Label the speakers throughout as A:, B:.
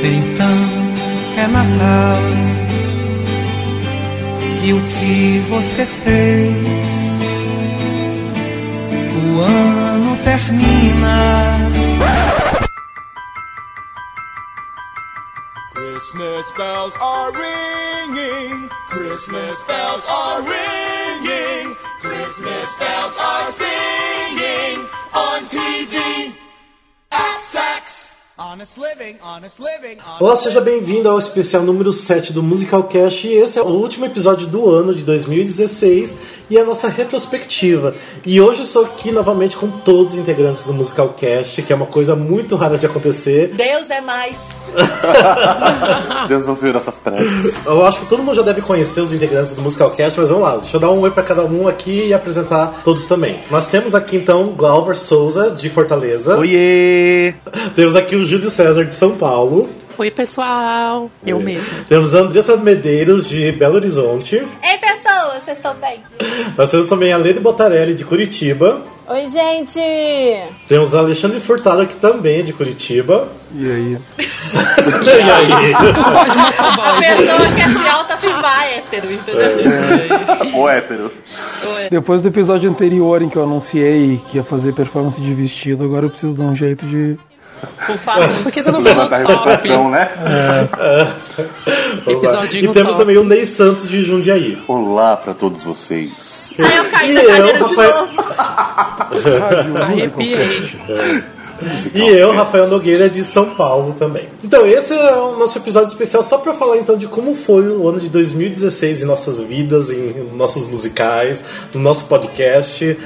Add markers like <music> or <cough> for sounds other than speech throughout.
A: Então é Natal. E o que você fez? O ano termina.
B: Christmas bells are ringing. Christmas bells are ringing. Christmas bells are singing on TV at Sax.
C: Honest living, honest living, honest
D: Olá, seja bem-vindo ao especial número 7 do Musical Cast. E esse é o último episódio do ano de 2016 e a nossa retrospectiva. E hoje eu estou aqui novamente com todos os integrantes do Musical Cast, que é uma coisa muito rara de acontecer.
E: Deus é mais. <laughs>
F: Deus ouviu nossas preces.
D: Eu acho que todo mundo já deve conhecer os integrantes do Musical Cast, mas vamos lá, deixa eu dar um oi pra cada um aqui e apresentar todos também. Nós temos aqui então Glauber Souza, de Fortaleza.
F: Oiê!
D: Temos aqui o Júlio César, de São Paulo.
G: Oi, pessoal. Eu mesmo.
D: Temos a Andressa Medeiros, de Belo Horizonte.
E: Ei, pessoas, vocês estão bem?
D: Nós temos também a Lene Botarelli, de Curitiba.
H: Oi, gente!
D: Temos a Alexandre Furtado, que também é de Curitiba.
F: E aí? <laughs>
D: e aí?
E: A pessoa que é de alta fibra hétero, entendeu? Tipo,
F: O hétero.
I: Depois do episódio anterior em que eu anunciei que ia fazer performance de vestido, agora eu preciso dar um jeito de.
E: Por favor.
G: Por que você não
F: a
G: top?
F: né?
D: Lá.
G: Episódio
D: E temos
G: top.
D: também o Ney Santos, de Jundiaí.
F: Olá pra todos vocês.
E: Eu caí
D: E eu,
E: cadeira de
D: Rafael-
E: novo.
D: E eu, Rafael Nogueira, de São Paulo também. Então, esse é o nosso episódio especial só pra falar então de como foi o ano de 2016 em nossas vidas, em nossos musicais, no nosso podcast.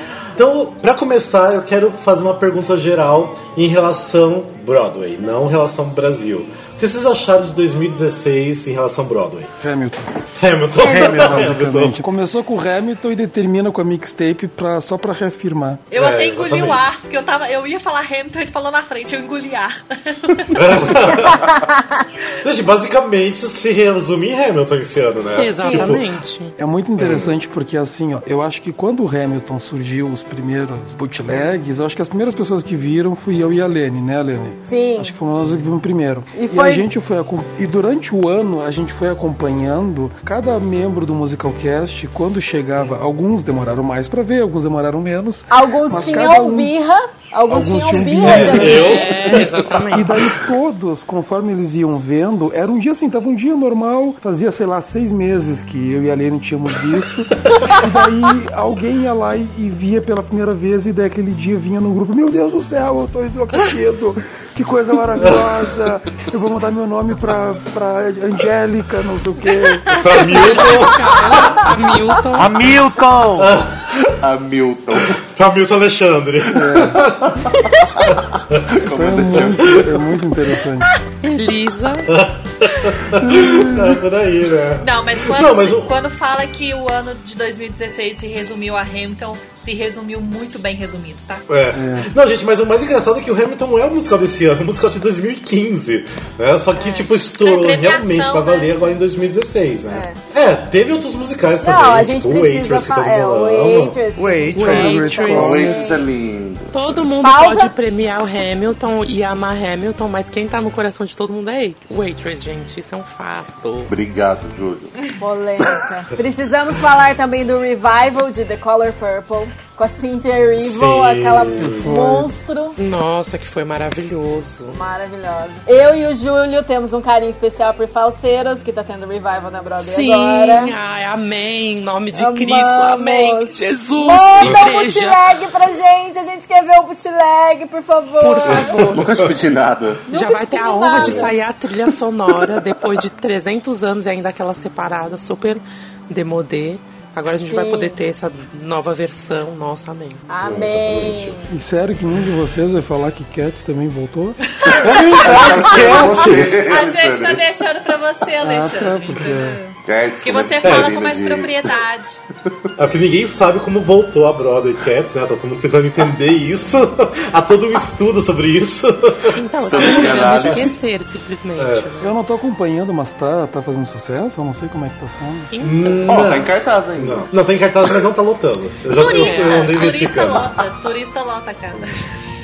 D: Então, pra começar, eu quero fazer uma pergunta geral em relação Broadway, não em relação Brasil. O que vocês acharam de 2016 em relação Broadway?
I: Hamilton.
D: Hamilton.
I: Basicamente. <laughs> Começou com o Hamilton e determina com a mixtape pra, só pra reafirmar.
E: Eu
D: É,
E: até engoli
D: exatamente.
E: o ar, porque eu, tava, eu ia falar Hamilton, ele falou na frente, eu engoli ar. <laughs>
D: Gente, basicamente se resume em Hamilton esse ano, né?
G: Exatamente.
I: É muito interessante porque, assim, ó, eu acho que quando o Hamilton surgiu, os primeiros bootlegs, eu acho que as primeiras pessoas que viram fui eu e a Lene, né, Lene?
H: Sim.
I: Acho que fomos nós que vimos primeiro.
H: E foi-
I: a gente foi e durante o ano a gente foi acompanhando cada membro do Musicalcast quando chegava. Alguns demoraram mais pra ver, alguns demoraram menos.
H: Alguns tinham
I: um-
H: birra, alguns,
I: Alguns
H: tinham birra
I: birra.
H: também.
G: É,
I: E
G: exatamente.
I: daí todos, conforme eles iam vendo, era um dia assim, tava um dia normal, fazia, sei lá, seis meses que eu e a Lene tínhamos visto. e daí alguém ia lá e, e via pela primeira vez, e daí aquele dia vinha no grupo, meu Deus do céu, eu tô enlouquecido, que coisa maravilhosa, eu vou mudar meu nome pra, pra Angélica, não sei o quê.
D: Pra Milton,
G: Milton.
F: Hamilton! Hamilton.
D: pra Milton Alexandre.
I: Foi muito, é muito interessante.
G: Elisa.
D: É por aí, né?
E: Não, mas quando,
D: Não, mas o-
E: quando fala que o ano de 2016 se resumiu a Hamilton, se resumiu muito bem resumido, tá?
D: É. Não, gente, mas o mais engraçado é que o Hamilton não é o musical desse ano, é o musical de 2015. Né? Só que, tipo, estourou
E: É
D: realmente pra valer
E: né?
D: agora em 2016, né? É, teve outros musicais também.
H: Não, a gente
D: tipo, o
H: precisa
D: Waitress que tá
H: falar. É, o. Waitress.
F: Waitress.
G: Waitress.
F: Waitress é lindo.
G: Todo mundo
H: Pausa.
G: pode premiar o Hamilton e amar Hamilton, mas quem tá no coração de todo mundo é Waitress, gente. Isso é um fato.
F: Obrigado, Júlio.
H: Polêmica. Precisamos falar também do revival de The Color Purple. Com a Cynthia Erivo,
D: Sim.
H: aquela monstro
G: Nossa, que foi maravilhoso.
H: maravilhosa. Eu e o Júlio temos um carinho especial por Falseiras, que tá tendo revival na Broadway
G: Sim,
H: agora.
G: ai, amém. Em nome de
H: Amamos.
G: Cristo, amém. Jesus,
H: Manda
G: igreja.
H: bootleg pra gente, a gente quer ver o bootleg, por favor.
G: Por favor.
F: Nunca te pedi nada.
G: Já
H: Nunca
G: vai
H: te
G: ter a
H: pedi
G: honra
H: nada.
G: de sair a trilha sonora depois de 300 anos e ainda aquela separada super demodê. Agora a gente vai
H: Sim.
G: poder ter essa nova versão. Nossa, amém.
H: Amém.
I: E sério que nenhum de vocês vai falar que Cats também voltou? <laughs>
E: A gente tá deixando pra você,
I: Ah, tá,
E: Alexandre.
I: porque...
F: Cats,
E: você
F: é
E: fala com mais
F: de-
E: propriedade. <laughs>
D: É porque ninguém sabe como voltou a Broadway Cats, né? Tá todo mundo tentando entender isso. <laughs> Há todo um estudo sobre isso.
G: Então, querendo
F: enganados.
G: esquecer, simplesmente. né?
I: Eu não tô acompanhando, mas tá, tá fazendo sucesso? Eu não sei como é que tá sendo.
G: Então,
F: Ó, tá em cartaz ainda.
D: Não, não tem cartaz, mas não tá lotando. Eu já eu, eu
E: Turista, turista lota, turista lota, cara.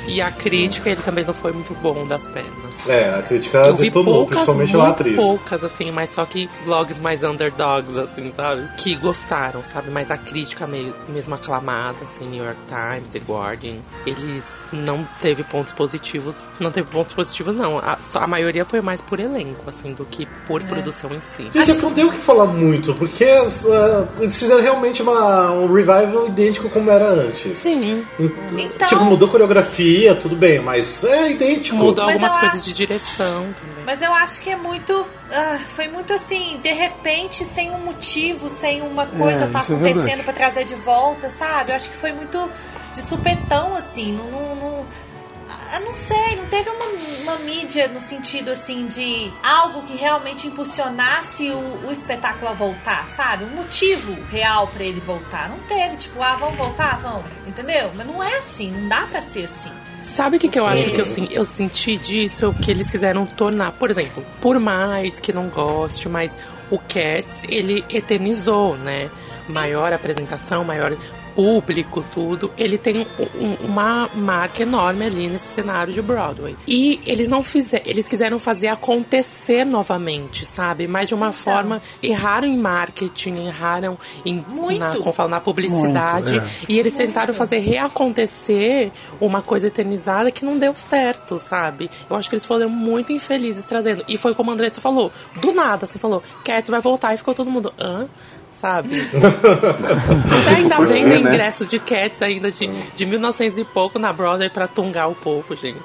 G: e a crítica, ele também não foi muito bom das pernas.
D: É, a crítica
G: Eu vi poucas,
D: principalmente
G: muito
D: a atriz.
G: poucas, assim, mas só que blogs mais underdogs, assim, sabe? Que gostaram, sabe? Mas a crítica meio, mesmo aclamada, assim, New York Times, The Guardian, eles não teve pontos positivos. Não teve pontos positivos, não. A, só- a maioria foi mais por elenco, assim, do que por produção em si.
D: Gente, eu não tenho o que falar muito, porque ah, eles fizeram realmente uma, um revival idêntico como era antes.
G: Sim.
E: Então-
D: Tipo, mudou coreografia, tudo bem, mas é idêntico.
G: Mudou
E: Mas
G: algumas coisas
E: acho-
G: de direção também.
E: Mas eu acho que é muito. ah, foi muito assim, de repente, sem um motivo, sem uma coisa tá
I: isso é
E: acontecendo
I: verdade.
E: pra trazer de volta, sabe? Eu acho que foi muito de supetão, assim. Não. não, não ah, não sei, não teve uma, uma mídia no sentido assim de algo que realmente impulsionasse o, o espetáculo a voltar, sabe? Um motivo real pra ele voltar. Não teve, tipo, ah, vamos voltar, vamos, entendeu? Mas não é assim, não dá pra ser assim.
G: Sabe o que, que eu acho que eu, eu senti disso? Que eles quiseram tornar, por exemplo, por mais que não goste, mas o Cats, ele eternizou, né? Maior apresentação, maior público, tudo. Ele tem um- um- uma marca enorme ali nesse cenário de Broadway. E eles não fizeram, eles quiseram fazer acontecer novamente, sabe? Mas de uma forma, erraram em marketing, erraram em,
E: Muito.
G: na, como fala, na publicidade.
I: Muito, é.
G: E eles tentaram fazer reacontecer uma coisa eternizada que não deu certo, sabe? Eu acho que eles foram muito infelizes trazendo. E foi como a Andressa falou, do nada, você falou, Cats vai voltar e ficou todo mundo, hã? Sabe? Até <laughs> ainda vendo
F: né?
G: ingressos de Cats ainda de, de 1900 e pouco na Broadway pra tungar o povo, gente.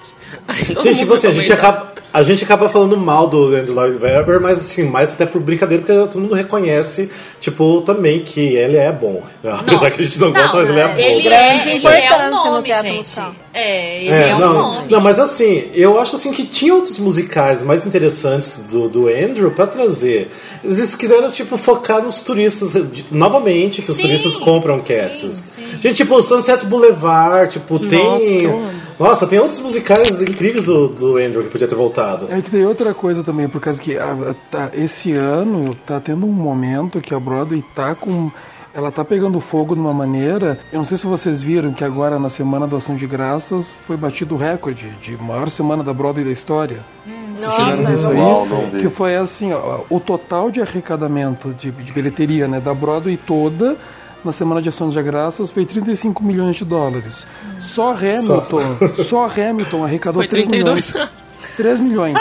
G: Aí
D: Gente, tipo assim, a gente, acaba, a gente acaba falando mal do Andrew Lloyd Webber, mas assim, mais até por brincadeira, porque todo mundo reconhece, tipo, também que ele é bom. Apesar que a gente não, gosta, mas ele é bom.
E: Ele é, ele é um
H: no
E: nome, gente.
H: musical.
E: É, ele
D: É,
E: é, um
D: não,
E: nome.
D: não, mas assim, eu acho assim que tinha outros musicais mais interessantes do, do Andrew pra trazer. Eles quiseram, tipo, focar nos turistas de- novamente, que os
E: Sim,
D: turistas compram Cats.
E: sim, sim.
D: Gente, tipo, Sunset Boulevard, tipo,
G: Nossa,
D: tem. Nossa, tem outros musicais incríveis do, do Andrew que podia ter voltado.
I: É que tem outra coisa também, por causa que a- a- tá- esse ano tá tendo um momento que a Broadway tá com. Ela tá pegando fogo de uma maneira. Eu não sei se vocês viram que agora na semana do Ação de Graças foi batido o recorde de maior semana da Broadway da história.
H: Nossa,
I: Vocês viram isso aí?
F: Não, não
I: que foi assim, ó, o total de arrecadamento de, de bilheteria, né, da Broadway toda na semana de Ação de Graças foi 35 milhões de dólares. Só Hamilton, <laughs> só, Hamilton arrecadou
G: Foi
I: 3
G: 32.
I: milhões. 3 milhões.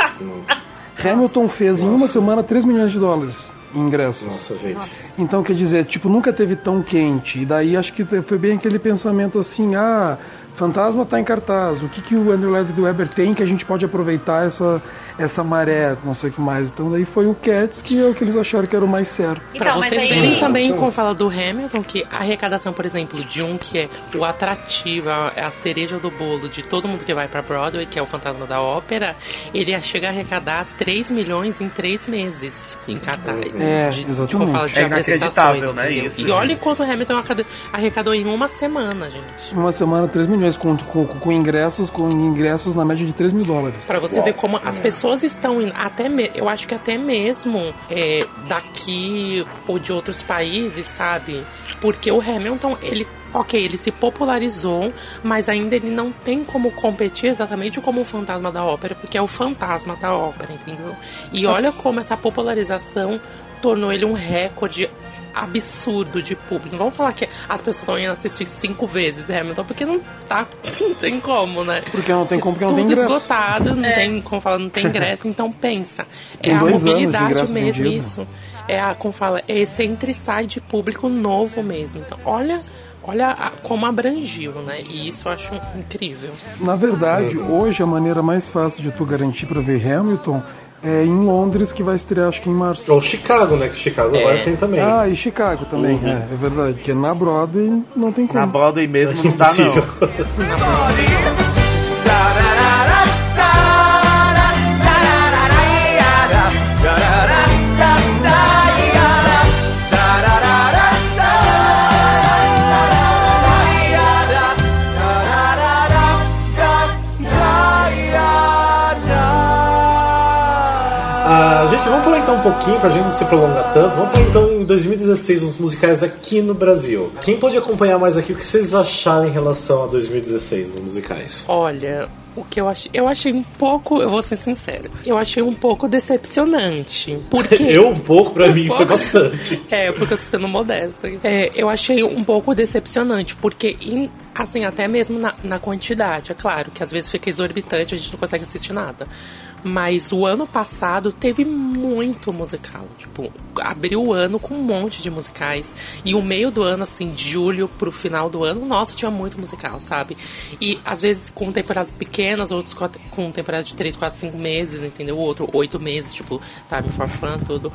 I: <laughs> Hamilton fez em uma semana 3 milhões de dólares em ingressos.
D: Nossa, gente.
I: Então, quer dizer, tipo, nunca teve tão quente. E daí acho que foi bem aquele pensamento assim, ah, Fantasma tá em cartaz, o que, que o Andrew Lloyd Webber tem que a gente pode aproveitar essa, essa maré, não sei o que mais. Então daí foi o Cats, que é o que eles acharam que era o mais certo.
G: Pra
E: Então, mas
G: vocês
E: aí-
G: verem também,
D: Sim.
G: como fala do Hamilton, que a arrecadação, por exemplo, de um que é o atrativo, a, a cereja do bolo de todo mundo que vai pra Broadway, que é o Fantasma da Ópera, ele chega a arrecadar 3 milhões em 3 meses em cartaz.
I: É,
G: de,
I: exatamente.
G: Como fala de
J: É
G: apresentações,
J: né, isso,
G: e
J: gente.
G: olha enquanto o Hamilton arrecadou, em uma semana, gente.
I: Uma semana 3 milhões, com, com, com ingressos, com ingressos na média de 3 mil dólares.
G: Pra você ver como as pessoas estão indo, até me- eu acho que até mesmo é, daqui ou de outros países, sabe? Porque o Hamilton, ele, ok, ele se popularizou, mas ainda ele não tem como competir exatamente como o Fantasma da Ópera, porque é o fantasma da ópera, entendeu? E olha como essa popularização tornou ele um recorde absurdo de público. Não vamos falar que as pessoas estão indo assistir cinco vezes Hamilton, porque não tá, <laughs> não tem como, né?
I: Porque não tem como, porque não
G: Tudo
I: tem ingresso.
G: esgotado, não tem, como fala, não tem ingresso, então pensa. É
I: Tem
G: a
I: anos de
G: mobilidade mesmo
I: vendido.
G: isso. É a, como fala, é esse entra e sai de público novo mesmo. Então, olha, olha a- como abrangiu, né? E isso eu acho incrível.
I: Na verdade, hoje a maneira mais fácil de tu garantir para ver Hamilton é em Londres, que vai estrear acho que em março.
D: Ou Chicago, né? Que Chicago agora tem também.
I: Ah, e Chicago também, é, é verdade. Porque na Broadway não tem como.
J: Na Broadway mesmo não dá, não. <laughs> <laughs>
D: pouquinho, pra gente não se prolongar tanto. Vamos falar então em 2016 os musicais aqui no Brasil. Quem pode acompanhar mais aqui o que vocês acharam em relação a 2016 os musicais?
G: Olha, O que eu achei, eu achei um pouco, eu vou ser sincero, eu achei um pouco decepcionante. Porque <laughs>
D: Eu um pouco, pra <laughs>
G: Um
D: mim,
G: pouco.
D: foi bastante.
G: É, porque eu tô sendo modesta. É, eu achei um pouco decepcionante, porque, em- assim, até mesmo na, na quantidade, é claro, que às vezes fica exorbitante, a gente não consegue assistir nada. Mas o ano passado teve muito musical. Tipo, abriu o ano com um monte de musicais. E o meio do ano, assim, de julho pro final do ano, nossa, tinha muito musical, sabe? E às vezes com temporadas pequenas, outros com, temporadas de 3, 4, 5 meses, entendeu? Outro 8 meses, tipo, Time for Fun, tudo.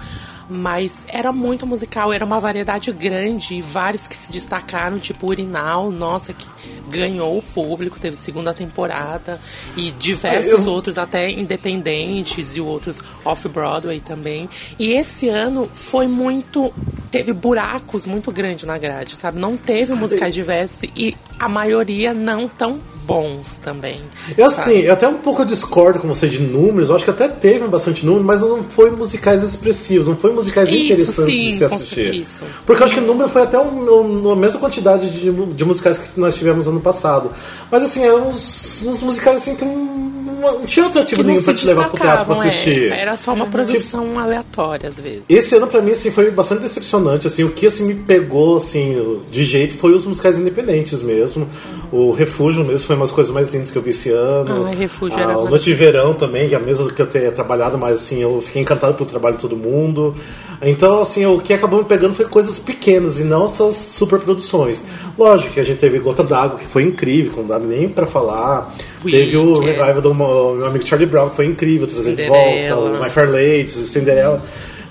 G: Mas era muito musical, era uma variedade grande e vários que se destacaram, tipo Urinal, nossa, que ganhou o público, teve segunda temporada, e diversos
D: Eu-
G: outros até independentes e outros off-Broadway também. E esse ano foi muito. teve buracos muito grandes na grade, sabe? Não teve musicais diversos e a maioria não tão bons também.
D: Eu
G: sabe?
D: assim, eu até um pouco discordo com você de números, eu acho que até teve bastante número, mas não foi musicais expressivos, não foi musicais
G: Isso,
D: interessantes
G: sim,
D: de se assistir.
G: isso.
D: Porque eu acho que o número foi até um- um- a mesma quantidade de, de musicais que nós tivemos ano passado. Mas assim, eram uns, uns musicais assim que não, não, não tinha atrativo nenhum pra te levar pro teatro pra
G: é.
D: assistir.
G: Era só uma produção aleatória, às vezes.
D: Esse ano pra mim assim foi bastante decepcionante, assim, o que assim me pegou assim de jeito foi os musicais independentes mesmo. O Refúgio mesmo foi uma das coisas mais lindas que eu vi esse ano.
G: Ah, Refúgio
D: Ah,
G: era
D: o. Noite de Verão também, que é mesmo que eu tenha trabalhado, mas assim, eu fiquei encantado pelo trabalho de todo mundo. Então, assim, o que acabou me pegando foi coisas pequenas e não essas super produções. Lógico que a gente teve Gota d'Água, que foi incrível, que não dá nem pra falar. Teve o
G: Wicked.
D: revival do meu amigo Charlie Brown, que foi incrível, trazer de volta, o My Fair Lady, Cinderela.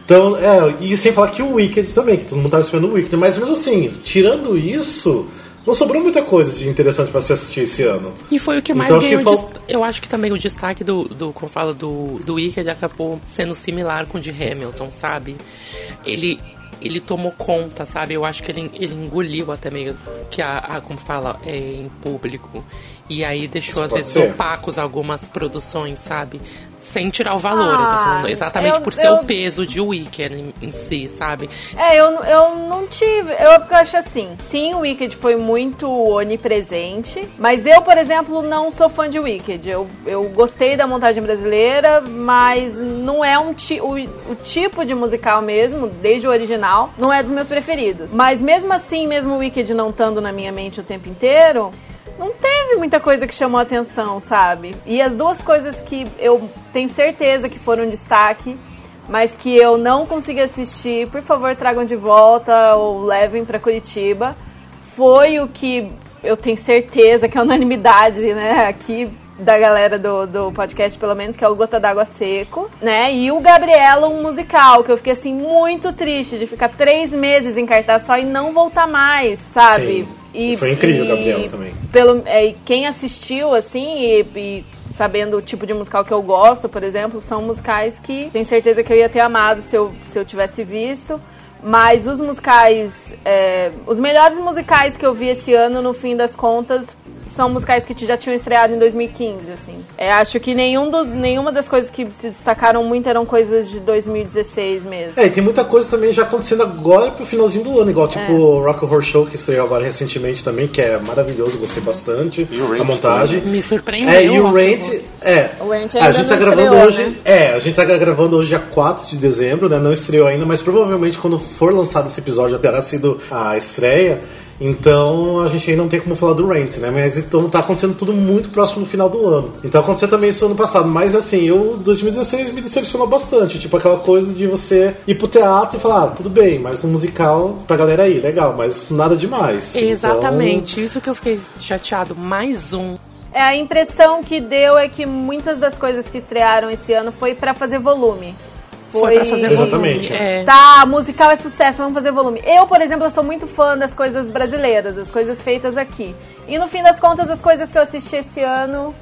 D: Então, é, e sem falar que o Wicked também, que todo mundo tava esperando o Wicked. Mas mesmo assim, tirando isso, não sobrou muita coisa de interessante pra se assistir esse ano.
G: E foi o que mais
D: Então, acho que
G: ganhou.
D: fal-
G: Eu acho que também o destaque do, do como fala, do, do Wicked acabou sendo similar com o de Hamilton, sabe? Ele, ele tomou conta, sabe? Eu acho que ele, ele engoliu até meio que a, a como fala, é, em público. E aí deixou, às
D: Pode
G: vezes,
D: ser.
G: opacos algumas produções, sabe? Sem tirar o valor, eu tô
H: Ah,
G: falando. Exatamente
H: eu-
G: por ser
H: eu-
G: o peso de Wicked em, em si, sabe?
H: É, eu, eu não tive. Eu, porque eu acho assim. Sim, o Wicked foi muito onipresente. Mas eu, por exemplo, não sou fã de Wicked. Eu, eu gostei da montagem brasileira, mas não é um ti, o, o tipo de musical mesmo, desde o original, não é dos meus preferidos. Mas mesmo assim, mesmo o Wicked não estando na minha mente o tempo inteiro. Não teve muita coisa que chamou atenção, sabe? E as duas coisas que eu tenho certeza que foram destaque mas que eu não consegui assistir, por favor, tragam de volta ou levem pra Curitiba. Foi o que eu tenho certeza que é unanimidade, né, aqui da galera do, do podcast, pelo menos, que é o Gota d'Água Seco, né? E o Gabriela, um musical, que eu fiquei assim muito triste de ficar três meses em cartaz só e não voltar mais, sabe?
D: Sim. Foi incrível o Gabriela também.
H: Pelo, é, e quem assistiu, assim, e, e sabendo o tipo de musical que eu gosto, por exemplo, são musicais que tenho certeza que eu ia ter amado se eu, se eu tivesse visto. Mas os musicais, é, os melhores musicais que eu vi esse ano, no fim das contas, são musicais que já tinham estreado em 2015, assim. É, acho que nenhum do, nenhuma das coisas que se destacaram muito eram coisas de 2016 mesmo.
D: É, e tem muita coisa também já acontecendo agora pro finalzinho do ano, igual tipo o Rock Horror Show que estreou agora recentemente também, que é maravilhoso, gostei bastante.
F: E o Rent
D: a montagem.
G: Me surpreendeu.
D: É, e o
G: ó.
D: Rent, é.
H: O Rent
D: a
H: ainda
D: gente tá gravando
H: estreou,
D: hoje.
H: né?
D: É, a gente tá gravando hoje dia 4 de dezembro, né? Não estreou ainda, mas provavelmente quando for lançado esse episódio já terá sido a estreia. Então a gente ainda não tem como falar do Rent, né? Mas então tá acontecendo tudo muito próximo do final do ano. Então aconteceu também isso ano passado. Mas assim, eu 2016 me decepcionou bastante. Tipo aquela coisa de você ir pro teatro e falar, ah, tudo bem, mas um musical pra galera aí, legal, mas nada demais. Então,
G: Exatamente, isso que eu fiquei chateado. Mais um.
H: É, a impressão que deu é que muitas das coisas que estrearam esse ano foi pra fazer volume.
G: Foi, pra fazer
D: Exatamente.
G: volume. É.
H: Tá, musical é sucesso, vamos fazer volume. Eu, por exemplo, eu sou muito fã das coisas brasileiras, das coisas feitas aqui. E no fim das contas, as coisas que eu assisti esse ano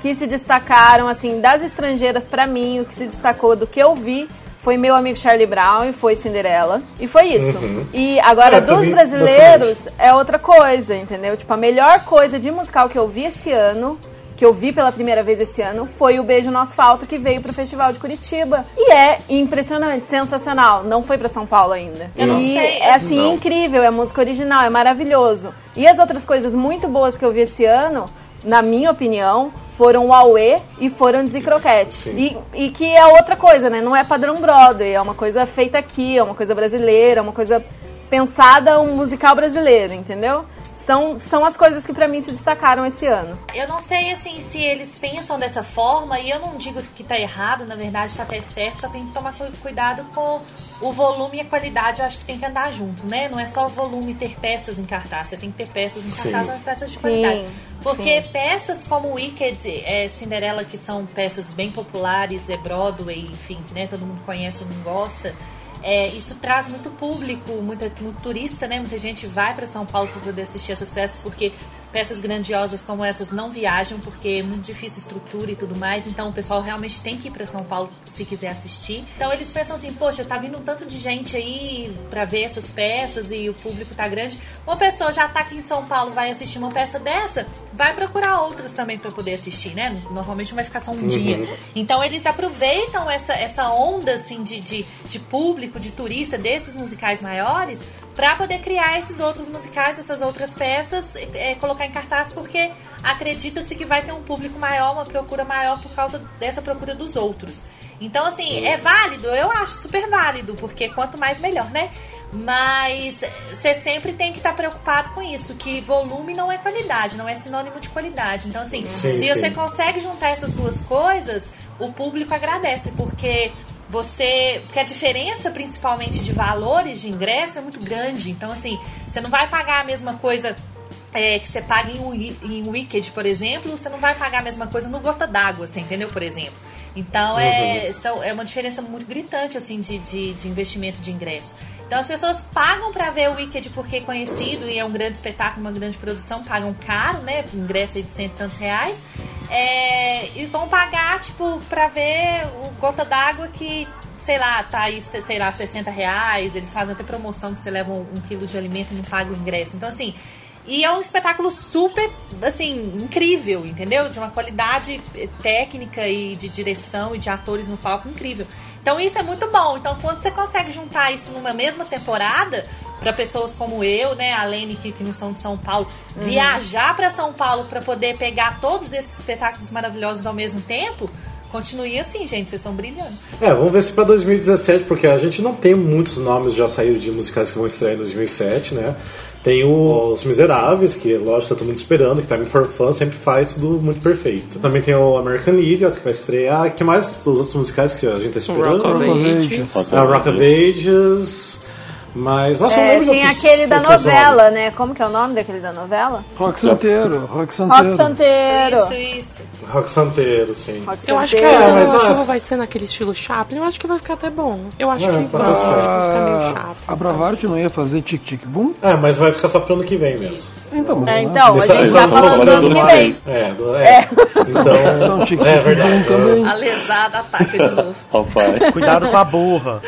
H: que se destacaram, assim, das estrangeiras pra mim, o que se destacou do que eu vi foi meu amigo Charlie Brown e foi Cinderela. E foi isso. E agora,
D: É,
H: dos brasileiros, é outra coisa, entendeu? Tipo, a melhor coisa de musical que eu vi esse ano que eu vi pela primeira vez esse ano foi o Beijo no Asfalto que veio pro Festival de Curitiba. E é impressionante, sensacional. Não foi pra São Paulo ainda.
E: Eu não
H: e
E: sei.
H: é assim
F: Não.
H: incrível, é música original, é maravilhoso. E as outras coisas muito boas que eu vi esse ano, na minha opinião, foram o Aue e foram Desencroquete.
D: Sim.
H: E, e que é outra coisa, né? Não é padrão Broadway, é uma coisa feita aqui, é uma coisa brasileira, é uma coisa pensada um musical brasileiro, entendeu? São, são as coisas que pra mim se destacaram esse ano.
E: Eu não sei, assim, se eles pensam dessa forma, e eu não digo que tá errado, na verdade tá até certo, só tem que tomar cu- cuidado com o volume e a qualidade, eu acho que tem que andar junto, né? Não é só o volume ter peças em cartaz, você tem que ter peças em
D: Sim.
E: cartaz, mas peças de
H: Sim,
E: qualidade. Porque
H: sim.
E: peças como Wicked, é, Cinderela, que são peças bem populares, é Broadway, enfim, né? Todo mundo conhece não gosta. É, isso traz muito público, muita, muito turista, né? Muita gente vai para São Paulo para poder assistir essas peças, porque peças grandiosas como essas não viajam, porque é muito difícil estrutura e tudo mais. Então o pessoal realmente tem que ir para São Paulo se quiser assistir. Então eles pensam assim: poxa, tá vindo um tanto de gente aí para ver essas peças e o público tá grande. Uma pessoa já tá aqui em São Paulo, vai assistir uma peça dessa, vai procurar outras também para poder assistir, né? Normalmente não vai ficar só um dia. Então eles aproveitam essa, essa onda assim de, de, de público, de turista desses musicais maiores para poder criar esses outros musicais, essas outras peças, é, colocar em cartaz porque acredita-se que vai ter um público maior, uma procura maior por causa dessa procura dos outros. Então, assim, é válido, eu acho super válido, porque quanto mais melhor, né? Mas você sempre tem que estar preocupado com isso, que volume não é qualidade, não é sinônimo de qualidade. Então, assim,
D: Sim,
E: se
D: sim.
E: você consegue juntar essas duas coisas, o público agradece, porque você. Porque a diferença, principalmente de valores de ingresso, é muito grande. Então, assim, você não vai pagar a mesma coisa. é, que você paga em, em Wicked, por exemplo, você não vai pagar a mesma coisa no Gota d'Água, você entendeu? Por exemplo. Então é, são- é uma diferença muito gritante assim de, de, de investimento de ingresso. Então as pessoas pagam pra ver o Wicked porque é conhecido e é um grande espetáculo, uma grande produção, pagam caro, né? Ingresso aí de cento e tantos reais. É, e vão pagar, tipo, pra ver o Gota d'Água que, sei lá, tá aí, se- sei lá, 60 reais. Eles fazem até promoção que você leva um, um quilo de alimento e não paga o ingresso. Então, assim, e é um espetáculo super, assim, incrível, entendeu? De uma qualidade técnica e de direção e de atores no palco incrível. Então isso é muito bom. Então quando você consegue juntar isso numa mesma temporada, para pessoas como eu, né, a Lene que, que não são de São Paulo, viajar para São Paulo para poder pegar todos esses espetáculos maravilhosos ao mesmo tempo, continue assim, gente, vocês estão brilhando.
D: É, vamos ver se pra 2017, porque a gente não tem muitos nomes já saíram de musicais que vão estrear em 2007, né? Tem o Os Miseráveis, que lógico tá todo mundo esperando, que Time for Fun sempre faz tudo muito perfeito. Também tem o American Idiot, que vai estrear. que mais os outros musicais que a gente tá esperando?
G: Rock of Age.
D: Ah, Rock of Ages. Mas, nossa, eu
H: É,
D: lembro de
H: tem
D: outros-
H: aquele da novela, né? Como que é o nome daquele da novela?
I: Rock Santeiro, Rock Santeiro.
H: Rock Santeiro.
E: Isso, isso.
D: Rock Santeiro, sim.
H: Rock
G: Eu acho que a
D: É, mas,
G: a
D: ah,
G: show vai ser naquele estilo Chaplin. Eu acho que vai ficar até bom. Eu acho
D: É,
G: que vai. Eu acho que vai ficar meio
I: A,
G: Chaplin.
I: a Bravarte não ia fazer Tic Tic Boom?
D: É, mas vai ficar só pro ano que vem mesmo.
I: Então,
H: É,
I: né?
H: então, a
D: Esse-
H: gente tá falando do ano que vem.
D: É, do- é. Então,
I: Então, Tic
D: é
I: Boom
D: verdade.
I: também.
E: A lesada ataca de novo.
F: Ó, pai.
J: Cuidado com a burra.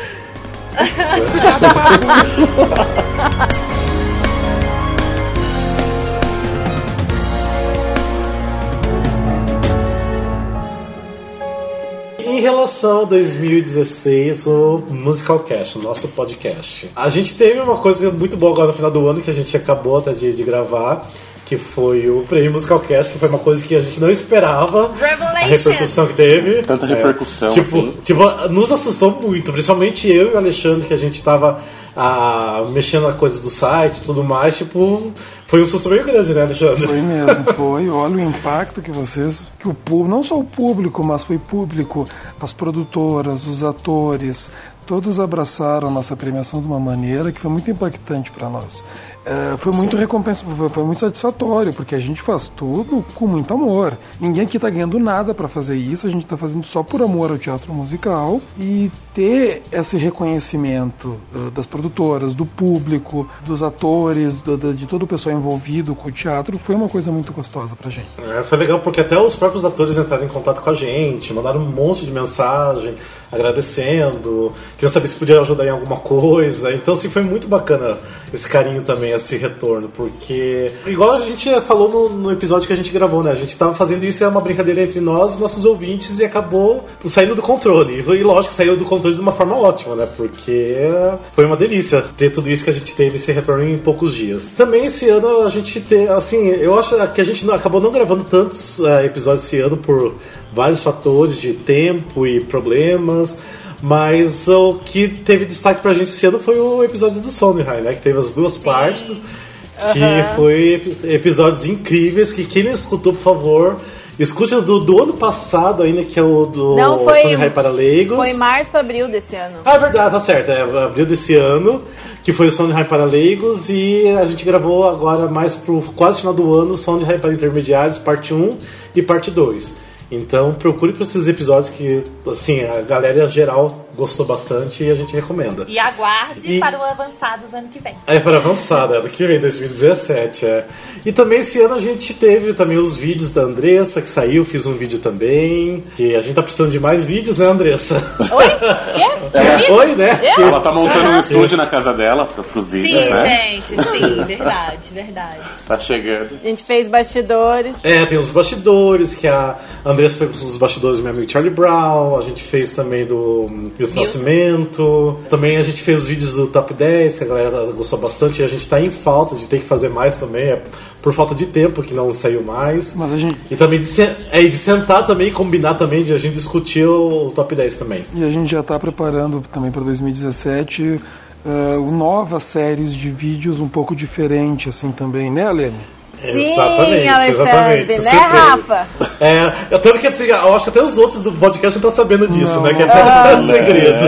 D: Em relação a 2016, o Musical Cast, o nosso podcast. A gente teve uma coisa muito boa agora no final do ano que a gente acabou até de, de gravar, que foi o Prêmio Musical Cast, que foi uma coisa que a gente não esperava. A
E: Revelation.
D: repercussão que teve.
F: Tanta
D: É,
F: repercussão,
D: tipo,
F: assim.
D: tipo, nos assustou muito, principalmente eu e o Alexandre, que a gente tava ah, mexendo na coisa do site e tudo mais, tipo, foi um susto meio grande, né, Alexandre?
I: Foi mesmo, <laughs> foi. Olha o impacto que vocês, que o público, não só o público, mas foi público, as produtoras, os atores, todos abraçaram a nossa premiação de uma maneira que foi muito impactante para nós. É, foi muito recompensa, foi, muito satisfatório, porque a gente faz tudo com muito amor. Ninguém aqui está ganhando nada para fazer isso, a gente está fazendo só por amor ao teatro musical e ter esse reconhecimento eh, das produtoras, do público, dos atores, do- do- de todo o pessoal envolvido com o teatro foi uma coisa muito gostosa pra gente.
D: É, foi legal porque até os próprios atores entraram em contato com a gente, mandaram um monte de mensagem agradecendo. Queriam saber se podia ajudar em alguma coisa. Então, assim, foi muito bacana esse carinho também, esse retorno, porque, igual a gente falou no, no episódio que a gente gravou, né? A gente tava fazendo isso, é uma brincadeira entre nós, nossos ouvintes, e acabou saindo do controle. E lógico, saiu do controle de uma forma ótima, né? Porque foi uma delícia ter tudo isso que a gente teve, esse retorno em poucos dias. Também esse ano a gente tem, assim, eu acho que a gente acabou não gravando tantos eh, episódios esse ano por vários fatores de tempo e problemas. Mas o que teve destaque pra gente esse ano foi o episódio do Sondheim, né? Que teve as duas partes. Que
H: Aham.
D: foi epi- episódios incríveis. Que quem não escutou, por favor, escute o do, do ano passado ainda, que é o do
H: Não, foi-
D: para leigos.
H: Foi março, abril desse ano.
D: Ah, é verdade, tá certo. É abril desse ano, que foi o Sondheim para leigos, e a gente gravou agora mais pro quase final do ano, Sondheim para intermediários, parte 1 e parte 2. Então procure para esses episódios que, assim, a galera geral gostou bastante e a gente recomenda.
E: E aguarde
D: E-
E: para o Avançados ano que vem.
D: É para avançada, ano que vem, 2017, é. E também esse ano a gente teve também os vídeos da Andressa, que saiu, fiz um vídeo também. Que a gente tá precisando de mais vídeos, né, Andressa?
E: Oi? <laughs> Quê?
D: Oi, né?
E: Eu?
F: Ela tá montando um
E: Aham.
F: estúdio na casa dela pra, pros vídeos,
E: Sim,
F: né?
E: gente, sim, verdade, verdade.
F: Tá chegando.
H: A gente fez bastidores.
D: É, tem os bastidores, que a Andressa foi com os bastidores do meu amigo Charlie Brown, a gente fez também do Milton Nascimento, também a gente fez os vídeos do Top 10, que a galera gostou bastante, e a gente tá em falta de ter que fazer mais também, é por falta de tempo que não saiu mais.
I: Mas a gente,
D: E também de, se- é, de sentar também e combinar também, de a gente discutir o, Top 10 também.
I: e a gente já está preparando também para 2017 eh, novas séries de vídeos um pouco diferente assim também, né, Alene?
H: Sim, Alexandre, né,
D: Surpresa.
H: Rafa?
D: É, eu, tanto que assim, eu acho que até os outros do podcast não estão sabendo disso,
I: Não.
D: né? Que é até
I: Ah,
D: um <laughs> segredo.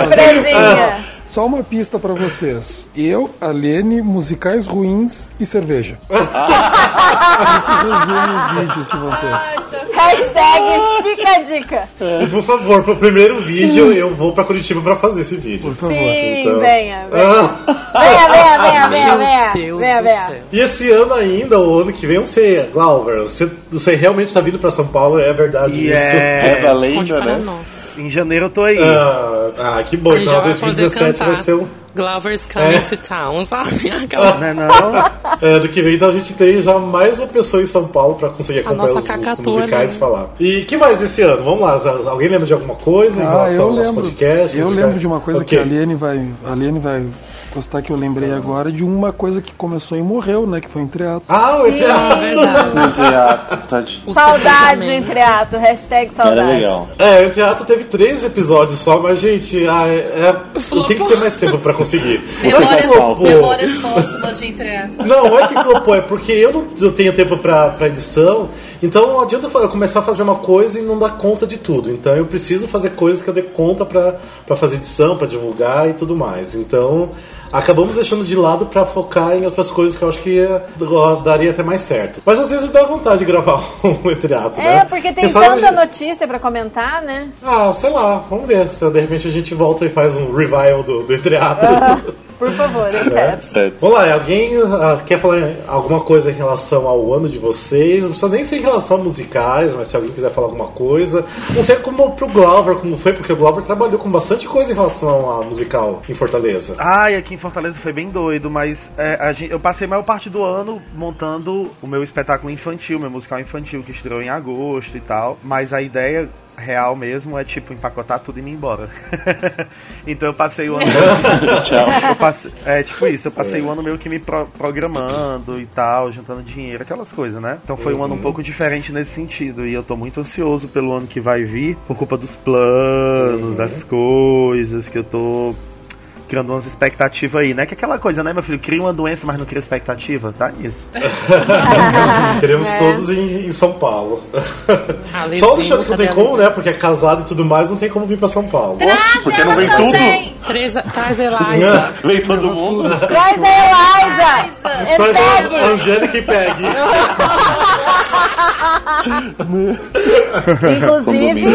H: Surpresinha.
I: Só uma pista para vocês. Eu, Alene, musicais ruins e cerveja. <laughs> Isso resume os vídeos que vão ter.
H: Hashtag fica a dica.
D: E por favor, pro primeiro vídeo eu vou pra Curitiba pra fazer esse vídeo. Por
I: favor.
H: Sim,
D: Então.
H: venha, venha.
D: Ah.
H: Venha, venha, venha, venha,
G: Meu
H: venha.
G: Deus
H: Venha,
G: do
H: venha.
G: céu.
D: E esse ano ainda, o ano que vem, eu sei, Glauber, você, você realmente tá vindo pra São Paulo, é verdade
J: E
D: isso.
J: é-
F: Essa lenda, né?
G: nós.
J: Em janeiro eu tô aí.
D: Ah, ah, que bom, então
G: já vai
D: 2017
G: poder
D: vai
G: cantar.
D: ser um.
G: Glover's Coming
D: É.
G: to Town, sabe? <laughs> Aquela...
J: Não é não?
D: É, do que vem, então a gente tem já mais uma pessoa em São Paulo pra conseguir acompanhar os, os musicais
G: né?
D: e falar. E que mais esse ano? Vamos lá, alguém lembra de alguma coisa em
I: Ah,
D: relação
I: eu
D: ao nosso
I: lembro.
D: podcast?
I: Eu lembro de uma coisa
D: Ok.
I: que a Alene vai, a vai gostar que eu lembrei agora de uma coisa que começou e morreu, né? Que foi entre ato.
D: Ah, o
H: Sim,
G: verdade.
F: Teatro, tadinho.
G: O
H: Saudades
G: sepultamento.
H: entre ato. Hashtag
F: Era
H: saudades.
F: legal.
D: É, o teatro teve três episódios só, mas, gente, ah, é, é, eu tenho que ter mais tempo pra conseguir. <laughs>
E: Memórias, memórias <laughs> póstumas de entregar.
D: Não, não é que flopou, é porque eu não eu tenho tempo pra, pra edição, então não adianta eu começar a fazer uma coisa e não dar conta de tudo. Então eu preciso fazer coisas que eu dê conta pra, pra fazer edição, pra divulgar e tudo mais. Então acabamos deixando de lado pra focar em outras coisas que eu acho que ia- daria até mais certo. Mas às vezes dá vontade de gravar <laughs> um teatro, né?
H: É, porque tem tanta notícia pra comentar, né?
D: Ah, sei lá, vamos ver se de repente a gente volta e faz um revival do, do entreato. <laughs>
H: Por favor, eu
D: Né?
H: quero.
D: Vamos lá, alguém ah, quer falar alguma coisa em relação ao ano de vocês? Não precisa nem ser em relação a musicais, mas se alguém quiser falar alguma coisa. Não sei como pro Glover, como foi, porque o Glover trabalhou com bastante coisa em relação a musical em Fortaleza.
J: Ai, aqui em Fortaleza foi bem doido, mas é, a gente- eu passei a maior parte do ano montando o meu espetáculo infantil, meu musical infantil, que estreou em agosto e tal. Mas a ideia real mesmo é tipo empacotar tudo e ir embora. <laughs> então eu passei o ano. <laughs>
F: Tchau.
J: Passei- é tipo isso, eu passei o ano meio que me pro- programando e tal, juntando dinheiro, aquelas coisas, né? Então foi um ano um pouco diferente nesse sentido. E eu tô muito ansioso pelo ano que vai vir, por culpa dos planos, das coisas que eu tô criando umas expectativas aí, né? Que é aquela coisa, né, meu filho? Cria uma doença, mas não cria expectativa, tá? Isso. <laughs> <laughs>
D: Queremos
H: É.
D: todos em, em São Paulo.
G: Alezinho,
D: Só o Alexandre que não tem como, né? Porque é casado e tudo mais, não tem como vir pra São Paulo.
F: Oxe, porque não vem tudo.
G: Três, traz Eliza.
F: Vem todo mundo.
H: Traz a Eliza!
D: Traz a! Angélica e pegue. <laughs>
H: Inclusive,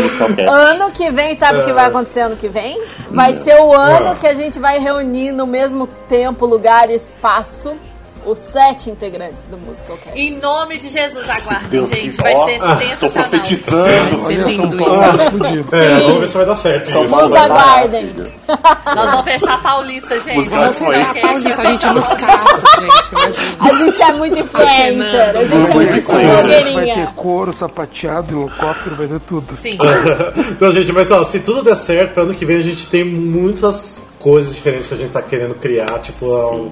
H: ano que vem, sabe o que vai acontecer ano que vem? Vai ser o ano que a gente vai reunir no mesmo tempo, lugar e espaço os sete integrantes do Musicalcast.
E: Em nome de Jesus, aguardem,
F: Deus
E: gente. Vai ser
F: Tô
E: sensacional.
F: profetizando.
G: Vai ser lindo isso.
I: Ah.
D: É, vamos ver se vai dar certo.
F: São
H: Nos aguardem.
E: Nós vamos fechar a Paulista, gente.
F: Os
E: Vamos fechar a
G: Paulista, a gente nos carros, gente. Imagina.
H: A gente é muito influencer. A gente é muito
I: Vai ter couro, sapateado, helicóptero, vai ter tudo.
E: Sim. <laughs>
D: Então, gente, mas ó, se tudo der certo, para ano que vem a gente tem muitas coisas diferentes que a gente tá querendo criar, tipo, é um-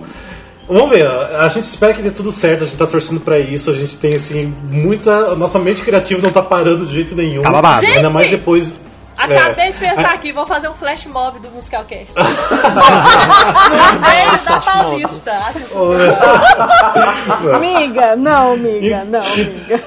D: Vamos ver, a gente espera que dê tudo certo, a gente tá torcendo pra isso, a gente tem assim, muita. Nossa mente criativa não tá parando de jeito nenhum.
J: Tá babado.
D: Ainda mais depois.
E: Acabei
D: é,
E: de pensar <laughs> aqui, vou fazer um flash mob do Musicalcast. no <laughs> meio da Paulista. <laughs>
H: Amiga, não, amiga, não, amiga.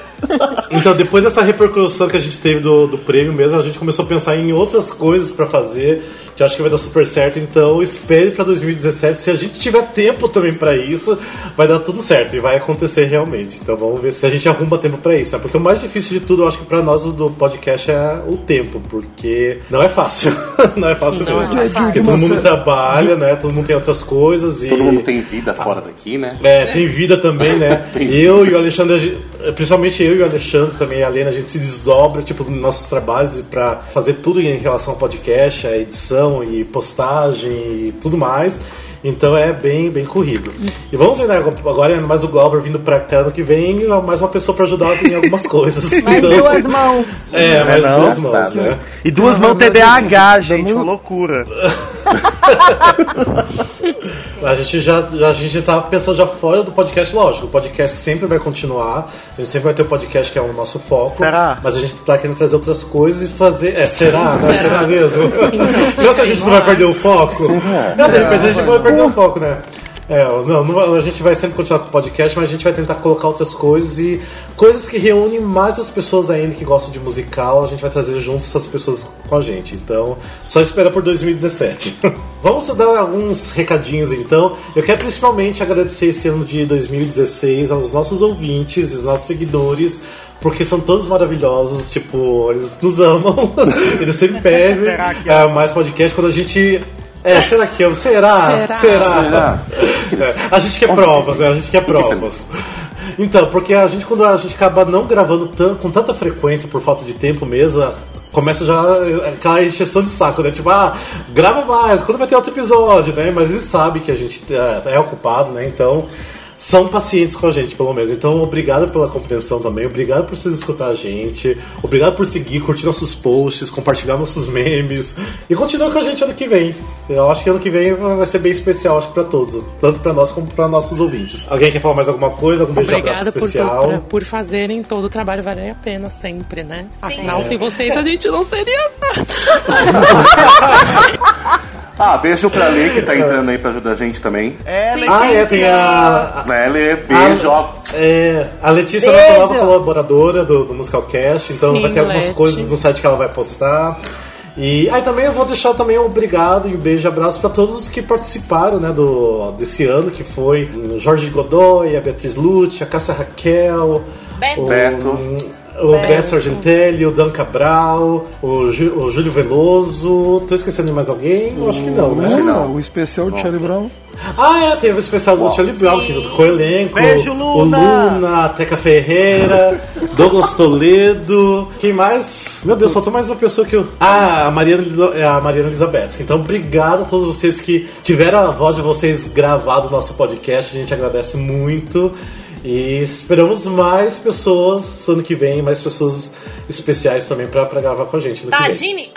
D: Então, depois dessa repercussão que a gente teve do, do prêmio mesmo, a gente começou a pensar em outras coisas pra fazer, que eu acho que vai dar super certo. Então, espere pra 2017. Se a gente tiver tempo também pra isso, vai dar tudo certo e vai acontecer realmente. Então, vamos ver se a gente arruma tempo pra isso. Né? Porque o mais difícil de tudo, eu acho que pra nós do- do podcast é o tempo, porque não é fácil. <laughs> não é fácil
G: Não é
D: mesmo.
G: fácil.
D: Porque todo mundo trabalha, né? Todo mundo tem outras coisas e.
F: Todo mundo tem vida fora daqui, né?
D: É, tem vida também, né? <laughs> Eu e o Alexandre, principalmente eu e o Alexandre também, a Lena, a gente se desdobra, tipo, nos nossos trabalhos pra fazer tudo em relação ao podcast, a edição e postagem e tudo mais. Então é bem, bem corrido. E vamos ver, né? Agora é mais o Glauber vindo pra cá ano que vem, é mais uma pessoa pra ajudar em algumas <laughs> coisas.
H: Mais
D: Então,
H: duas mãos.
D: É, mais
J: não?
D: duas mãos,
F: Tá,
D: né?
J: E duas mãos TDAH, gente, uma loucura. <laughs>
D: A gente já, já- a gente tá pensando já fora do podcast, lógico. O podcast sempre vai continuar. A gente sempre vai ter o podcast que é o nosso foco.
J: Será?
D: Mas a gente tá querendo trazer outras coisas e fazer. É, será? Né? Será mesmo? será que a gente não vai perder o foco? Não, de repente a gente vai perder o foco, né? É, não, não- a gente vai sempre continuar com o podcast, mas a gente vai tentar colocar outras coisas e coisas que reúnem mais as pessoas ainda que gostam de musical, a gente vai trazer junto essas pessoas com a gente. Então, só espera por 2017. <laughs> Vamos dar alguns recadinhos então. Eu quero principalmente agradecer esse ano de 2016 aos nossos ouvintes, aos nossos seguidores. Porque são todos maravilhosos, tipo, eles nos amam, <laughs> eles sempre <laughs> pedem
J: que
D: ah, mais podcast quando a gente é, será que eu? Será?
G: Será?
F: Será?
D: É, a gente quer provas, né? A gente quer provas. Então, porque a gente, quando a gente acaba não gravando tan- com tanta frequência por falta de tempo mesmo, começa já aquela encheção de saco, né? Tipo, ah, grava mais, quando vai ter outro episódio, né? Mas eles sabem que a gente é, é ocupado, né? Então, são pacientes com a gente, pelo menos. Então, obrigado pela compreensão também, obrigado por vocês escutar a gente, obrigado por seguir, curtir nossos posts, compartilhar nossos memes e continua com a gente ano que vem. Eu acho que ano que vem vai ser bem especial, acho que pra todos, tanto pra nós como pra nossos ouvintes. Alguém quer falar mais alguma coisa? Algum beijo abraço
G: Obrigada por,
D: especial?
G: por, por fazerem todo o trabalho valer a pena sempre, né? Afinal, sem vocês a gente não seria nada. <laughs>
F: Ah, beijo pra Lê que tá entrando aí pra ajudar a gente também.
J: É,
D: Ah, é, tem a.
F: Né, Lê, beijo, ó.
D: É, a Letícia é
H: Beijo.
D: nossa nova colaboradora do, do Musicalcast, então
G: Sim,
D: vai ter algumas
G: Leti.
D: coisas no site que ela vai postar. E aí também eu vou deixar também um obrigado e um beijo e abraço para todos que participaram né, do, desse ano, que foi o Jorge Godoy, a Beatriz Lute, a Cássia Raquel,
E: Beto.
D: o,
F: Beto.
D: O Beto Sargentelli, o Dan Cabral, o, Jú- o Júlio Veloso. Tô esquecendo de mais alguém? Eu acho que não, né?
F: Acho que não.
I: Não, o especial de Charlie Brown.
D: Ah, é, teve o especial do Charlie Brown, que com o elenco.
J: Beijo,
D: O
J: Luna!
D: Luna, a Teca Ferreira, <laughs> Douglas Toledo. Quem mais? Meu Deus, faltou mais uma pessoa que eu. Ah, a Mariana, é a Mariana Elizabeth. Então, obrigado a todos vocês que tiveram a voz de vocês gravado no nosso podcast. A gente agradece muito. E esperamos mais pessoas ano que vem, mais pessoas especiais também pra, pra gravar com a gente.
E: Tadine.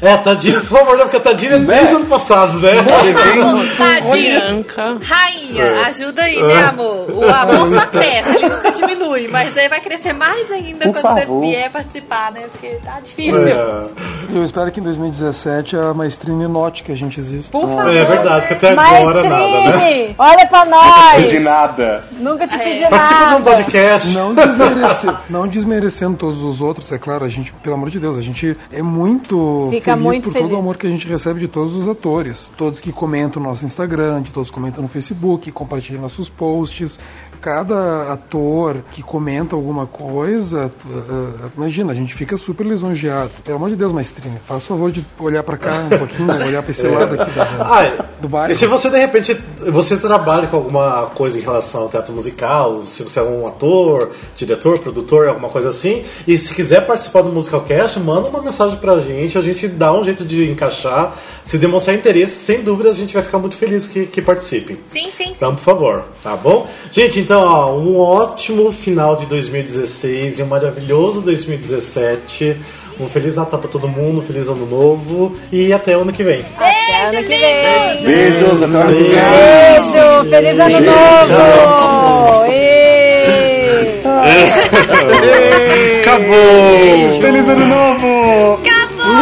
D: É, Tadinha, por favor, não, porque a Tadinha é desde o ano passado, né?
E: Tadinha.
G: Bianca.
E: Rainha, ajuda aí, né, amor? O amor só cresce, ele nunca diminui, mas aí vai crescer mais ainda
F: Por
E: quando
F: favor.
E: você vier participar, né? Porque tá difícil.
D: É.
I: Eu espero que em 2017 a maestrine note que a gente existe.
E: Por favor.
D: É verdade, que até agora nada, né?
H: Maestrine, olha pra nós.
F: De nada.
H: Nunca te pedi
D: Participa de um
H: nada.
D: podcast.
I: Não, não desmerecendo todos os outros, é claro, a gente, pelo amor de Deus, a gente é muito
H: fica
I: feliz
H: muito
I: por
H: feliz.
I: todo o amor que a gente recebe de todos os atores. Todos que comentam no nosso Instagram, de todos que comentam no Facebook, compartilham nossos posts. Cada ator que comenta alguma coisa, tu- ah, imagina, a gente fica super lisonjeado. Pelo amor de Deus, maestrina, faz favor de olhar pra cá um pouquinho, olhar pra esse lado aqui da, <laughs>
D: Ah,
I: do bairro.
D: e se você de repente você trabalha com alguma coisa em relação ao teatro musical, se você é um ator, diretor, produtor, alguma coisa assim, e se quiser participar do Musical Cast, manda uma mensagem pra gente, a gente dá um jeito de encaixar. Se demonstrar interesse, sem dúvida a gente vai ficar muito feliz que, que participem.
E: Sim, sim, sim.
D: Então, por favor, tá bom? Gente, então, ó, um ótimo final de 2016 e um maravilhoso 2017. Um Feliz Natal pra todo mundo, um Feliz Ano Novo e até o ano que vem.
H: Até ano que vem.
F: Beijos, até o ano que vem.
H: Beijo, feliz ano novo.
F: Acabou! Feliz Ano Novo!
E: Acabou!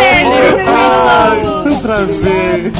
E: Feliz Christmas!
F: Prazer!